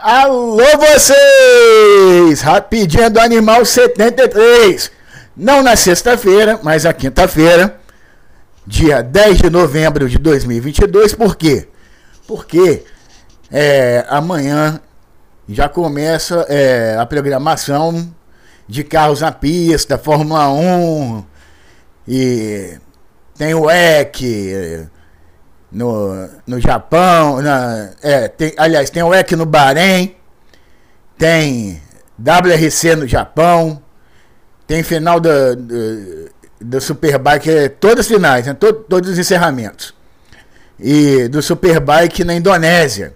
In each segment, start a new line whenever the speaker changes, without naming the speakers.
Alô vocês! Rapidinho do Animal 73. Não na sexta-feira, mas na quinta-feira, dia 10 de novembro de 2022. Por quê? Porque é, amanhã já começa é, a programação de carros na pista, Fórmula 1 e tem o EC no, no Japão, na, é, tem, aliás, tem o EC no Bahrein, tem WRC no Japão, tem final do, do, do Superbike, é, todas as finais, né, todo, todos os encerramentos. E do Superbike na Indonésia.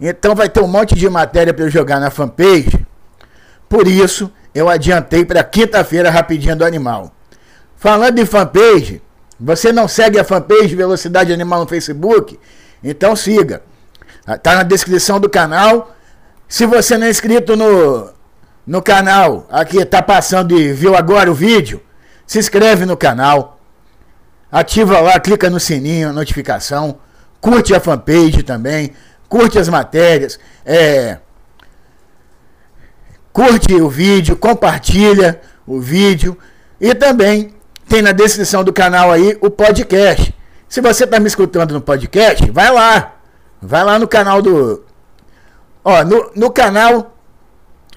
Então vai ter um monte de matéria para eu jogar na fanpage. Por isso, eu adiantei para quinta-feira rapidinho do animal. Falando em fanpage, você não segue a fanpage Velocidade Animal no Facebook? Então siga. Tá na descrição do canal. Se você não é inscrito no, no canal, aqui tá passando e viu agora o vídeo, se inscreve no canal. Ativa lá, clica no sininho, notificação. Curte a fanpage também. Curte as matérias. É, curte o vídeo, compartilha o vídeo. E também tem na descrição do canal aí o podcast. Se você está me escutando no podcast, vai lá. Vai lá no canal do. Ó, no, no canal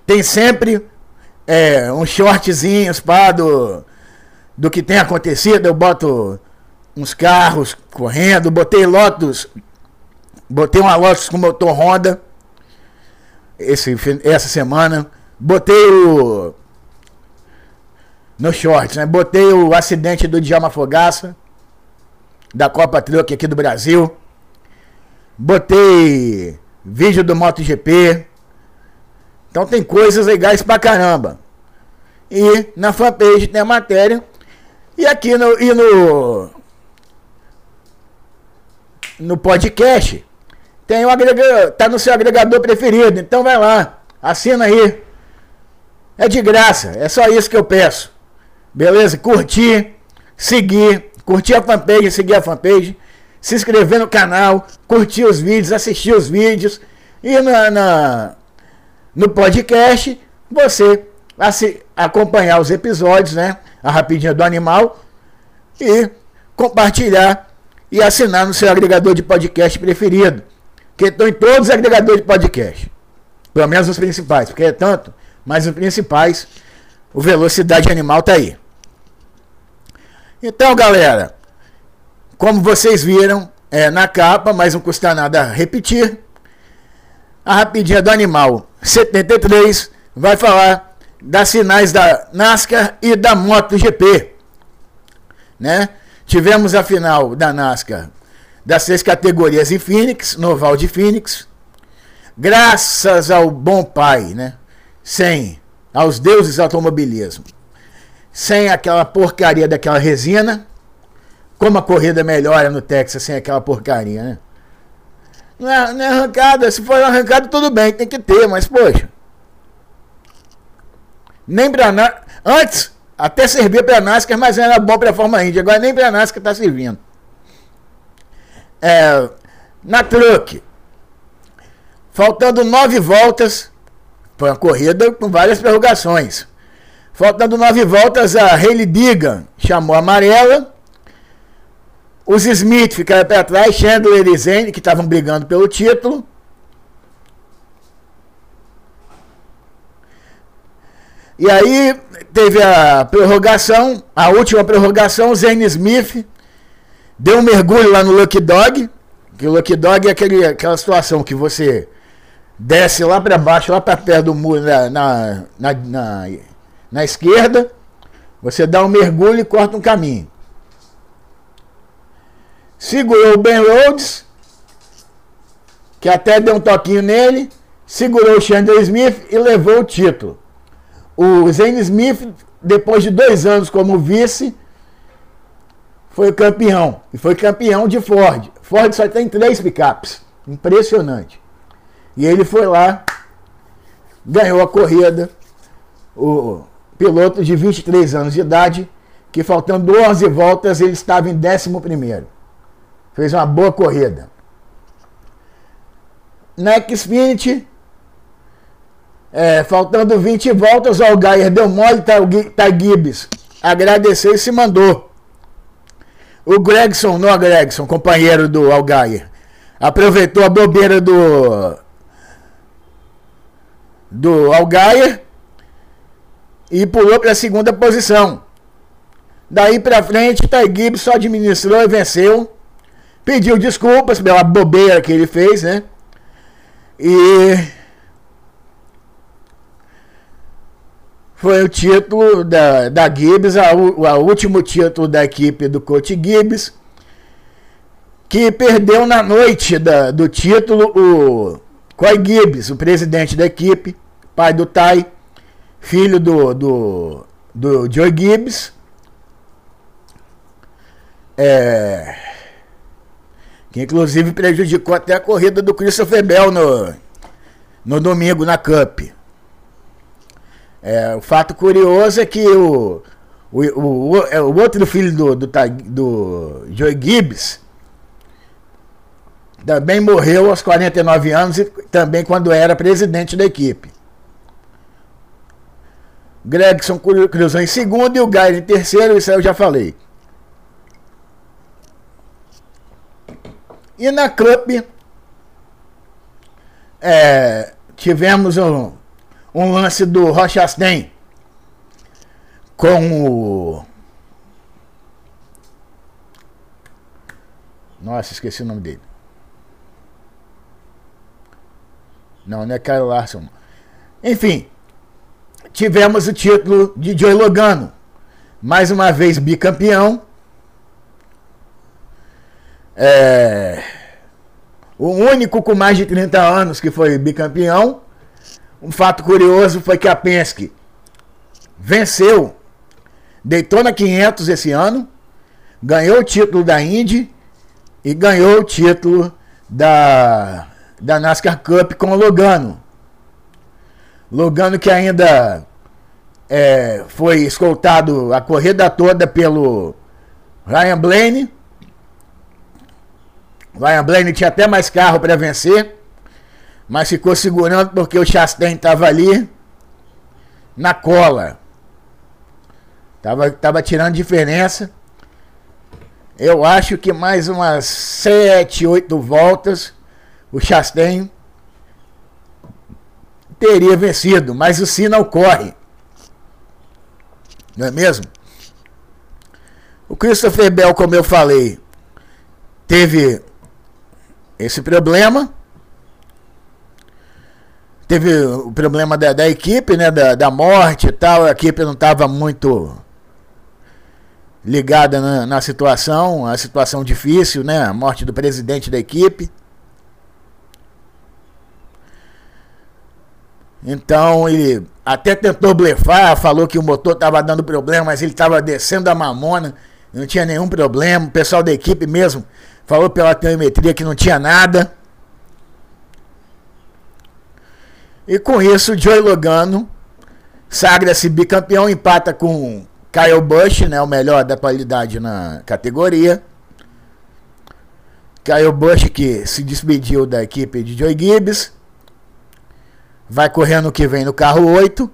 tem sempre é, uns shortzinhos pá, do, do que tem acontecido. Eu boto uns carros correndo, botei Lotus, botei uma Lotus com motor Honda esse, essa semana. Botei o no shorts, né? Botei o acidente do Djalma Fogaça, da Copa Truck aqui do Brasil. Botei vídeo do MotoGP. Então tem coisas legais pra caramba. E na fanpage tem a matéria. E aqui no, e no, no podcast tem o agregador, tá no seu agregador preferido. Então vai lá, assina aí. É de graça, é só isso que eu peço. Beleza? Curtir, seguir, curtir a fanpage, seguir a fanpage, se inscrever no canal, curtir os vídeos, assistir os vídeos e na, na no podcast você acompanhar os episódios, né? A rapidinha do animal e compartilhar e assinar no seu agregador de podcast preferido. Que estão em todos os agregadores de podcast. Pelo menos os principais, porque é tanto, mas os principais, o Velocidade Animal tá aí. Então, galera, como vocês viram é, na capa, mas não custa nada repetir, a rapidinha do animal 73 vai falar das sinais da NASCAR e da MotoGP. Né? Tivemos a final da NASCAR das seis categorias em Phoenix, no Oval de Phoenix. Graças ao bom pai, né? Sem aos deuses automobilismo sem aquela porcaria daquela resina. Como a corrida melhora no Texas sem aquela porcaria, né? Não é, não é arrancada, se for arrancada tudo bem, tem que ter, mas poxa. Nem pra Antes, até servia pra NASCAR, mas era bom pra Forma Indy. Agora nem pra NASCAR tá servindo. É, na truck, faltando nove voltas, foi uma corrida com várias prorrogações. Faltando nove voltas, a Hayley Digan chamou a amarela. Os Smith ficaram para trás, Chandler e Zane, que estavam brigando pelo título. E aí teve a prorrogação, a última prorrogação, Zane Smith deu um mergulho lá no Lucky Dog, que o Lucky Dog é aquele, aquela situação que você desce lá para baixo, lá para perto do muro, na, na, na, na na esquerda, você dá um mergulho e corta um caminho. Segurou o Ben Rhodes, que até deu um toquinho nele, segurou o Chandler Smith e levou o título. O Zane Smith, depois de dois anos como vice, foi campeão. E foi campeão de Ford. Ford só tem três picapes. Impressionante. E ele foi lá, ganhou a corrida. O, piloto de 23 anos de idade, que faltando 11 voltas ele estava em 11. Fez uma boa corrida. Na Xfinity, É, faltando 20 voltas, o Algair deu mole, tá, tá Gibbs. Agradeceu e se mandou. O Gregson, não Gregson, companheiro do Algair, aproveitou a bobeira do do Algair e pulou para a segunda posição. Daí para frente, Ty Gibbs só administrou e venceu. Pediu desculpas pela bobeira que ele fez, né? E foi o título da, da Gibbs, o último título da equipe do coach Gibbs, que perdeu na noite da, do título o Coy Gibbs, o presidente da equipe, pai do Ty, filho do, do, do Joe Gibbs. É, que inclusive prejudicou até a corrida do Christopher Bell no, no domingo na Cup. É, o fato curioso é que o, o, o, o, é, outro filho do, do, do Joe Gibbs também morreu aos 49 anos e também quando era presidente da equipe. Gregson cruzou em segundo e o Gair em terceiro, isso aí eu já falei. E na Cup é, tivemos um, um lance do Rochastain com o. Nossa, esqueci o nome dele. Não, não é Kyle Larson. Enfim, tivemos o título de Joey Logano. Mais uma vez bicampeão. É, o único com mais de 30 anos que foi bicampeão. Um fato curioso foi que a Penske venceu Daytona 500 esse ano, ganhou o título da Indy e ganhou o título da, da NASCAR Cup com o Logano. Logano que ainda é, foi escoltado a corrida toda pelo Ryan Blaney. Ryan Blaney tinha até mais carro para vencer, mas ficou segurando porque o Chastain estava ali na cola. Tava, tava tirando diferença. Eu acho que mais umas 7, 8 voltas o Chastain teria vencido, mas o Sina corre. Não é mesmo? O Christopher Bell, como eu falei, teve esse problema. Teve o problema da, da equipe, né? Da, da morte e tal. A equipe não estava muito ligada na, na situação, a situação difícil, né? A morte do presidente da equipe. Então ele até tentou blefar, falou que o motor estava dando problema, mas ele estava descendo a mamona, não tinha nenhum problema. O pessoal da equipe mesmo falou pela telemetria que não tinha nada. E com isso, o Joey Logano sagra-se bicampeão, empata com Kyle Busch, né, o melhor da atualidade na categoria. Kyle Busch que se despediu da equipe de Joey Gibbs vai correndo que vem no carro 8.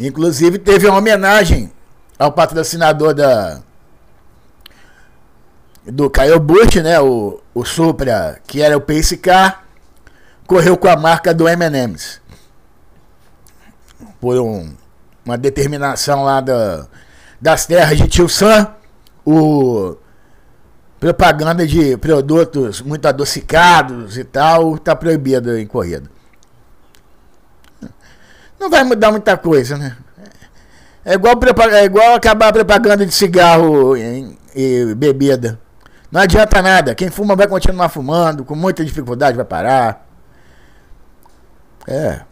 Inclusive teve uma homenagem ao patrocinador da do Kyle Busch, né, o, o Supra, que era o Pace Car, correu com a marca do M&M's. Por um, uma determinação lá da, das terras de Tio Sam, o propaganda de produtos muito adocicados e tal está proibida em corrida. Não vai mudar muita coisa, né? É igual, é igual acabar a propaganda de cigarro e, e bebida. Não adianta nada. Quem fuma vai continuar fumando, com muita dificuldade vai parar. É.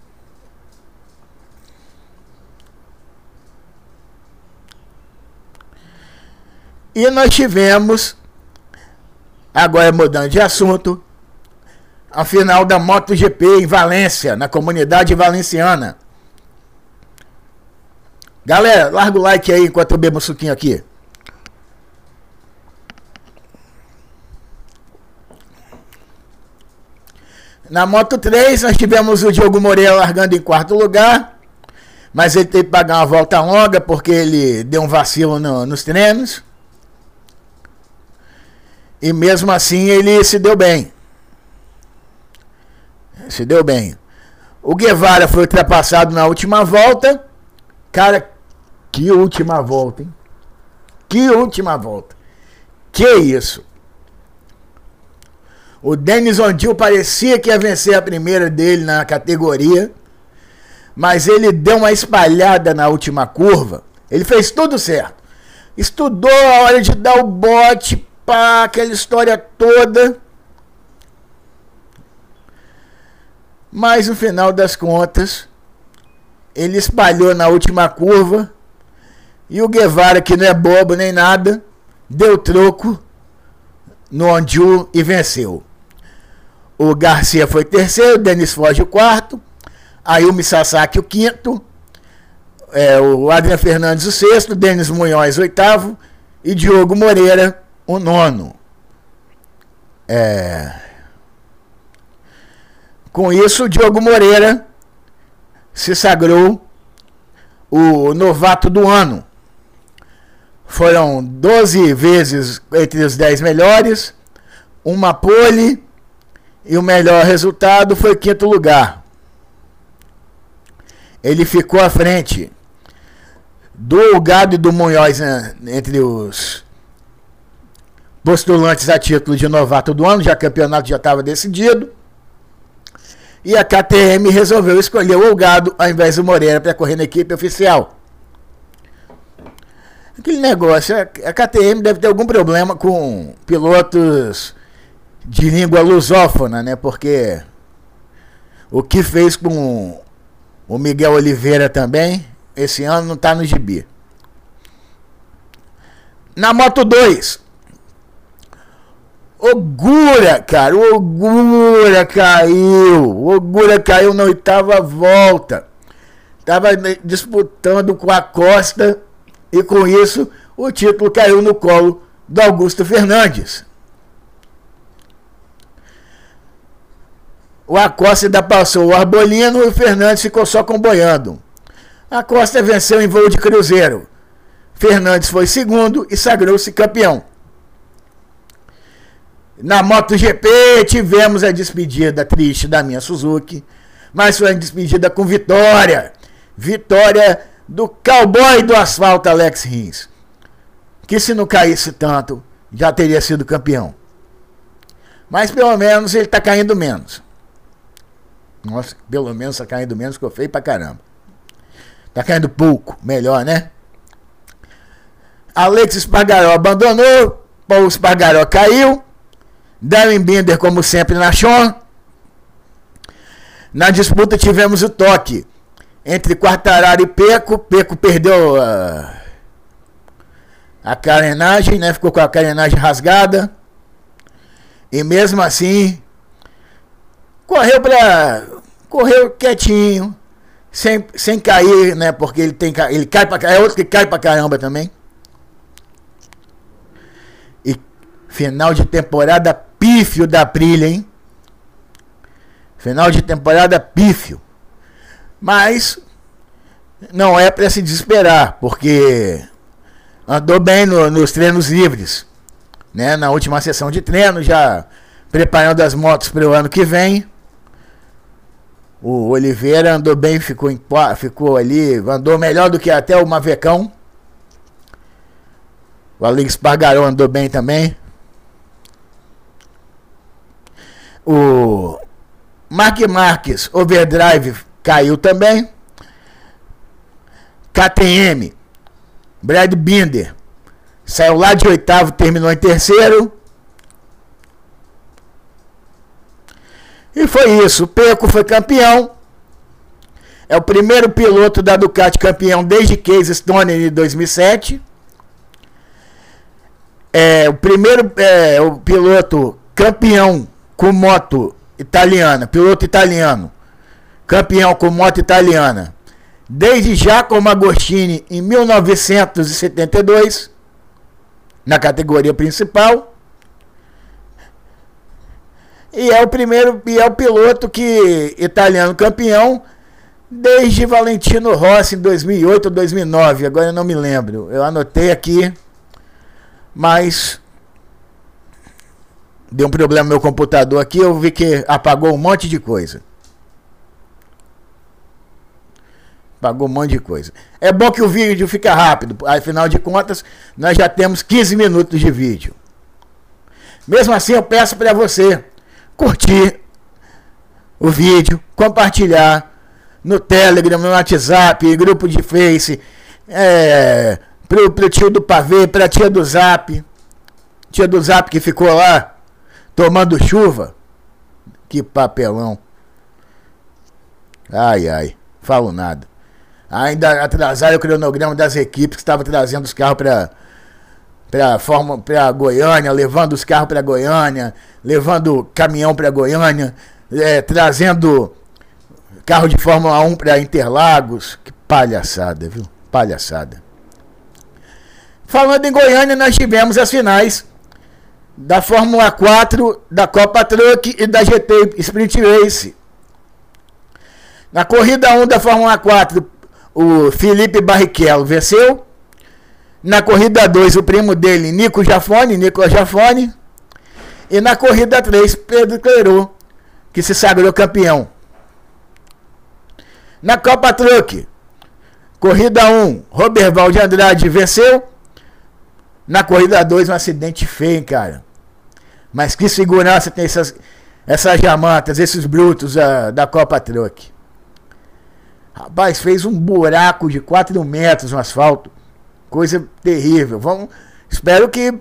E nós tivemos Agora mudando de assunto, a final da MotoGP em Valência, na comunidade valenciana. Galera, larga o like aí enquanto eu bebo um suquinho aqui. Na Moto 3, nós tivemos o Diogo Moreira largando em quarto lugar, mas ele teve que pagar uma volta longa porque ele deu um vacilo no, nos treinos. E mesmo assim ele se deu bem. Se deu bem. O Guevara foi ultrapassado na última volta. Cara, que última volta, hein? Que última volta. Que isso? O Denis Ondil parecia que ia vencer a primeira dele na categoria, mas ele deu uma espalhada na última curva. Ele fez tudo certo. Estudou a hora de dar o bote, pá, aquela história toda. Mas no final das contas, ele espalhou na última curva e o Guevara, que não é bobo nem nada, deu troco no Ondiu e venceu. O Garcia foi terceiro, Denis Foge o quarto, Ayumi Sasaki o quinto, é, o Adriano Fernandes o sexto, Denis Munhoz oitavo e Diogo Moreira o nono. É... Com isso, Diogo Moreira se sagrou o novato do ano. Foram 12 vezes entre os 10 melhores, uma pole e o melhor resultado foi quinto lugar. Ele ficou à frente do Gado e do Munhoz né, entre os postulantes a título de novato do ano, já campeonato já estava decidido. E a KTM resolveu escolher o Gado ao invés do Moreira para correr na equipe oficial. Aquele negócio, a KTM deve ter algum problema com pilotos de língua lusófona, né? Porque o que fez com o Miguel Oliveira também, esse ano não está no gibi. Na Moto 2, Ogura, cara, o Ogura caiu. O Ogura caiu na oitava volta. Tava disputando com a Costa e com isso o título caiu no colo do Augusto Fernandes. O Acosta ainda passou o Arbolino e o Fernandes ficou só comboiando. A Costa venceu em voo de cruzeiro. Fernandes foi segundo e sagrou-se campeão. Na MotoGP tivemos a despedida triste da minha Suzuki, mas foi uma despedida com vitória. Vitória do cowboy do asfalto Alex Rins. Que se não caísse tanto, já teria sido campeão. Mas pelo menos ele está caindo menos. Nossa, pelo menos tá caindo menos, ficou feio pra caramba. Tá caindo pouco, melhor, né? Alex Espargaró abandonou, Paulo Espargaró caiu, Darren Binder, como sempre, na Sean. Na disputa tivemos o toque entre Quartararo e Peco. Peco perdeu a, a carenagem, né? Ficou com a carenagem rasgada. E mesmo assim, correu para correu quietinho, sem, sem cair, né? Porque ele tem ele cai para é outro que cai para caramba também. E final de temporada pífio da Prilha, hein? Final de temporada pífio. Mas não é para se desesperar, porque andou bem no, nos treinos livres, né? Na última sessão de treino, já preparando as motos para o ano que vem. O Oliveira andou bem, ficou, em, ficou ali, andou melhor do que até o Mavecão. O Alex Pargarão andou bem também. O Mark Marques Overdrive caiu também. KTM, Brad Binder, saiu lá de oitavo, terminou em terceiro. E foi isso. O Peco foi campeão. É o primeiro piloto da Ducati campeão desde Case Stone em 2007. É o primeiro é, o piloto campeão com moto italiana, piloto italiano, campeão com moto italiana, desde Giacomo Agostini em 1972, na categoria principal. E é o primeiro, e é o piloto que italiano campeão desde Valentino Rossi em 2008 ou 2009, agora eu não me lembro. Eu anotei aqui, mas deu um problema no meu computador aqui, eu vi que apagou um monte de coisa. Apagou um monte de coisa. É bom que o vídeo fica rápido, afinal de contas, nós já temos 15 minutos de vídeo. Mesmo assim, eu peço para você curtir o vídeo, compartilhar no Telegram, no WhatsApp, grupo de Face, é, pro, pro tio do pavê, pra tia do Zap, tia do Zap que ficou lá tomando chuva. Que papelão. Ai, ai, falo nada. Ainda atrasaram o cronograma das equipes que estavam trazendo os carros para para forma para Goiânia, levando os carros para Goiânia, levando caminhão para Goiânia, é, trazendo carro de Fórmula 1 para Interlagos. Que palhaçada, viu? Palhaçada. Falando em Goiânia, nós tivemos as finais da Fórmula 4, da Copa Truck e da GT Sprint Race. Na corrida 1 da Fórmula 4, o Felipe Barrichello venceu. Na corrida 2, o primo dele, Nico Jafone, Nicolas Jafone. E na corrida 3, Pedro Clerot, que se sagrou campeão. Na Copa Truck, corrida 1, Roberval de Andrade venceu. Na corrida 2, um acidente feio, cara. Mas que segurança tem essas, essas jamantas, esses brutos uh, da Copa Truck. Rapaz, fez um buraco de 4 metros no asfalto. Coisa terrível. Vamos, espero que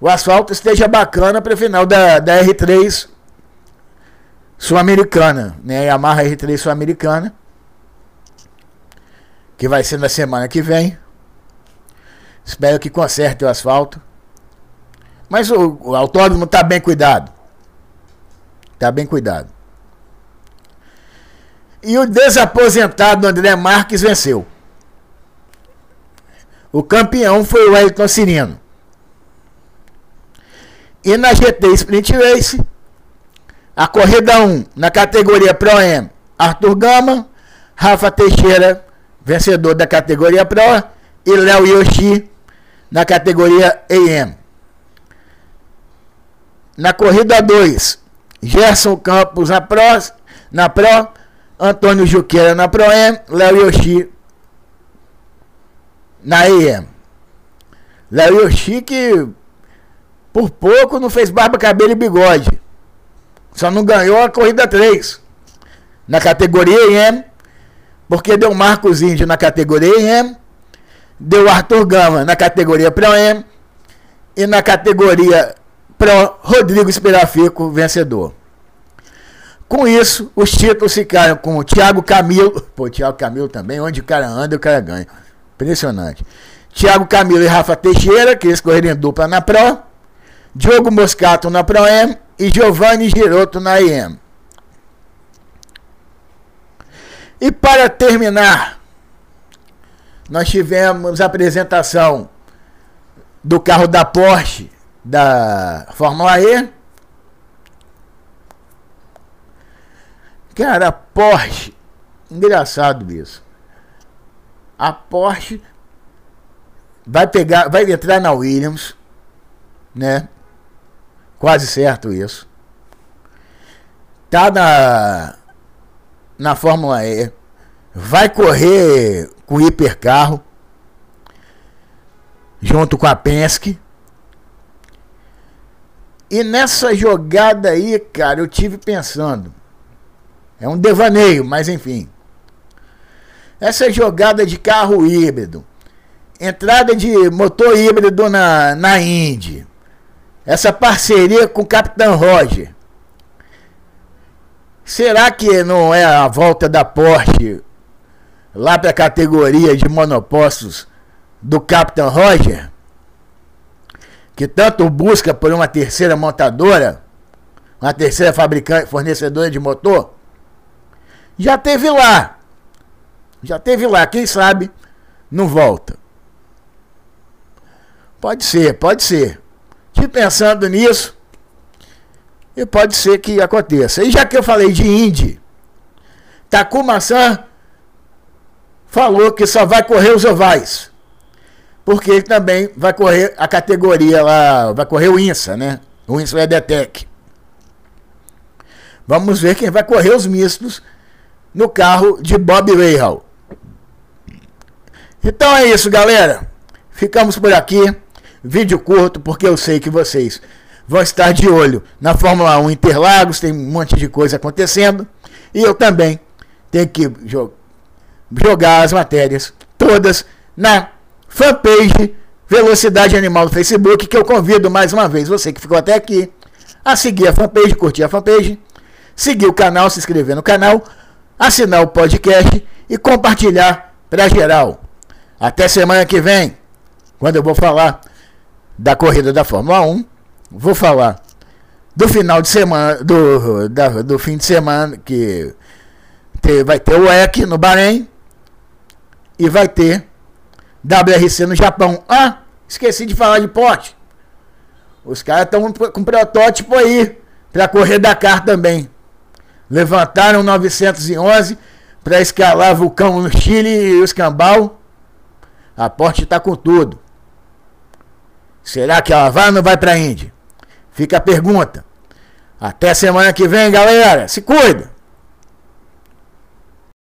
o asfalto esteja bacana para o final da, da R3 Sul-Americana, né? Yamaha R3 Sul-Americana. Que vai ser na semana que vem. Espero que conserte o asfalto. Mas o, o autódromo está bem cuidado. Está bem cuidado. E o desaposentado André Marques venceu. O campeão foi o Elton Cirino. E na GT Sprint Race, a corrida 1 na categoria Pro M, Arthur Gama, Rafa Teixeira, vencedor da categoria Pro, e Léo Yoshi na categoria AM. Na corrida 2, Gerson Campos na Pro, na Pro Antônio Juqueira na Pro M, Léo Yoshi na EM. Léo Yoshi que por pouco não fez barba, cabelo e bigode. Só não ganhou a corrida 3. Na categoria EM, porque deu Marcos Índio na categoria EM, deu Arthur Gama na categoria Pro M e na categoria Pro Rodrigo Esperafico vencedor. Com isso, os títulos ficaram com o Thiago Camilo. Pô, Thiago Camilo também, onde o cara anda, o cara ganha. Impressionante. Thiago Camilo e Rafa Teixeira, que eles correram em dupla na Pro. Diogo Moscato na Pro M e Giovanni Giroto na EM. E para terminar, nós tivemos a apresentação do carro da Porsche da Fórmula E. Cara, a Porsche, engraçado isso a Porsche vai pegar, vai entrar na Williams, né? Quase certo isso. Tá na na Fórmula E, vai correr com o hipercarro junto com a Penske. E nessa jogada aí, cara, eu tive pensando. É um devaneio, mas enfim. Essa jogada de carro híbrido, entrada de motor híbrido na, na Indy, essa parceria com o Capitão Roger. Será que não é a volta da Porsche lá para a categoria de monopostos do Capitão Roger? Que tanto busca por uma terceira montadora, uma terceira fabricante, fornecedora de motor? Já teve lá já teve lá, quem sabe não volta. Pode ser, pode ser. Te pensando nisso, E pode ser que aconteça. E já que eu falei de Indy, Takuma-san falou que só vai correr os ovais. Porque ele também vai correr a categoria lá, vai correr o INSA, né? O INSA EDTEC. Vamos ver quem vai correr os mistos no carro de Bob Rahal. Então é isso, galera. Ficamos por aqui. Vídeo curto, porque eu sei que vocês vão estar de olho na Fórmula 1 Interlagos, tem um monte de coisa acontecendo. E eu também tenho que jo jogar as matérias todas na fanpage Velocidade Animal do Facebook, que eu convido mais uma vez você que ficou até aqui a seguir a fanpage, curtir a fanpage, seguir o canal, se inscrever no canal, assinar o podcast e compartilhar para geral. Até semana que vem, quando eu vou falar da corrida da Fórmula 1, vou falar do final de semana, do, da, do fim de semana, que vai ter o EC no Bahrein e vai ter WRC no Japão. Ah, esqueci de falar de pote. Os caras estão com protótipo aí para correr Dakar também. Levantaram 911 para escalar vulcão no Chile e o escambau. A Porsche está com tudo. Será que ela vai ou não vai para a Índia? Fica a pergunta. Até semana que vem, galera. Se cuida!